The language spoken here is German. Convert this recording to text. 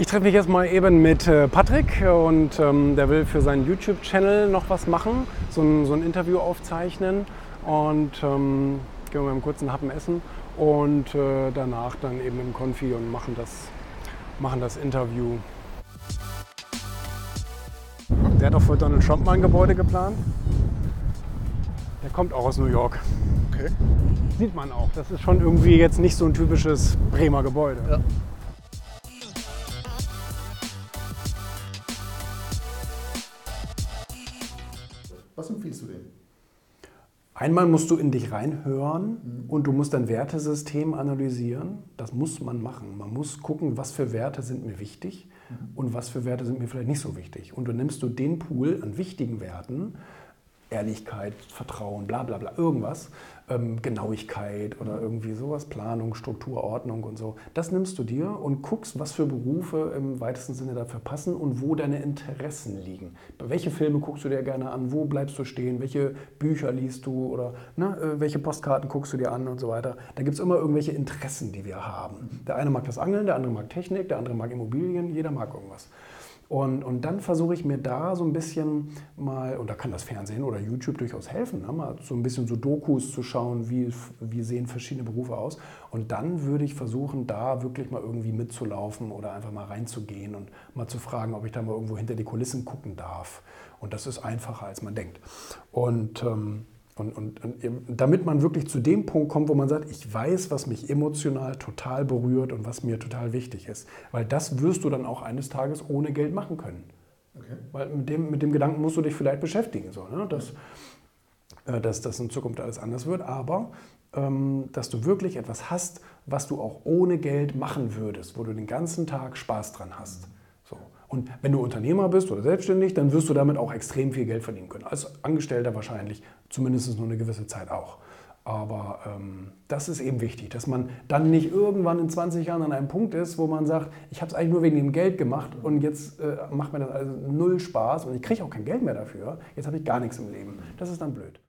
Ich treffe mich jetzt mal eben mit äh, Patrick und ähm, der will für seinen YouTube-Channel noch was machen, so ein, so ein Interview aufzeichnen und ähm, gehen wir mal einen kurzen Happen essen und äh, danach dann eben im Konfi und machen das, machen das Interview. Der hat auch für Donald Trump mal ein Gebäude geplant. Der kommt auch aus New York. Okay. Sieht man auch. Das ist schon irgendwie jetzt nicht so ein typisches Bremer Gebäude. Ja. Was empfiehlst du dem? Einmal musst du in dich reinhören und du musst dein Wertesystem analysieren. Das muss man machen. Man muss gucken, was für Werte sind mir wichtig und was für Werte sind mir vielleicht nicht so wichtig. Und dann nimmst du den Pool an wichtigen Werten, Ehrlichkeit, Vertrauen, bla bla bla, irgendwas, ähm, Genauigkeit oder irgendwie sowas, Planung, Struktur, Ordnung und so. Das nimmst du dir und guckst, was für Berufe im weitesten Sinne dafür passen und wo deine Interessen liegen. Welche Filme guckst du dir gerne an, wo bleibst du stehen, welche Bücher liest du oder ne, äh, welche Postkarten guckst du dir an und so weiter. Da gibt es immer irgendwelche Interessen, die wir haben. Der eine mag das Angeln, der andere mag Technik, der andere mag Immobilien, jeder mag irgendwas. Und, und dann versuche ich mir da so ein bisschen mal, und da kann das Fernsehen oder YouTube durchaus helfen, ne, mal so ein bisschen so Dokus zu schauen, wie, wie sehen verschiedene Berufe aus. Und dann würde ich versuchen, da wirklich mal irgendwie mitzulaufen oder einfach mal reinzugehen und mal zu fragen, ob ich da mal irgendwo hinter die Kulissen gucken darf. Und das ist einfacher, als man denkt. Und ähm, und, und, und, damit man wirklich zu dem Punkt kommt, wo man sagt, ich weiß, was mich emotional total berührt und was mir total wichtig ist. Weil das wirst du dann auch eines Tages ohne Geld machen können. Okay. Weil mit dem, mit dem Gedanken musst du dich vielleicht beschäftigen, so, ne? dass, äh, dass das in Zukunft alles anders wird. Aber ähm, dass du wirklich etwas hast, was du auch ohne Geld machen würdest, wo du den ganzen Tag Spaß dran hast. So. Und wenn du Unternehmer bist oder selbstständig, dann wirst du damit auch extrem viel Geld verdienen können. Als Angestellter wahrscheinlich, zumindest nur eine gewisse Zeit auch. Aber ähm, das ist eben wichtig, dass man dann nicht irgendwann in 20 Jahren an einem Punkt ist, wo man sagt, ich habe es eigentlich nur wegen dem Geld gemacht und jetzt äh, macht mir das also null Spaß und ich kriege auch kein Geld mehr dafür. Jetzt habe ich gar nichts im Leben. Das ist dann blöd.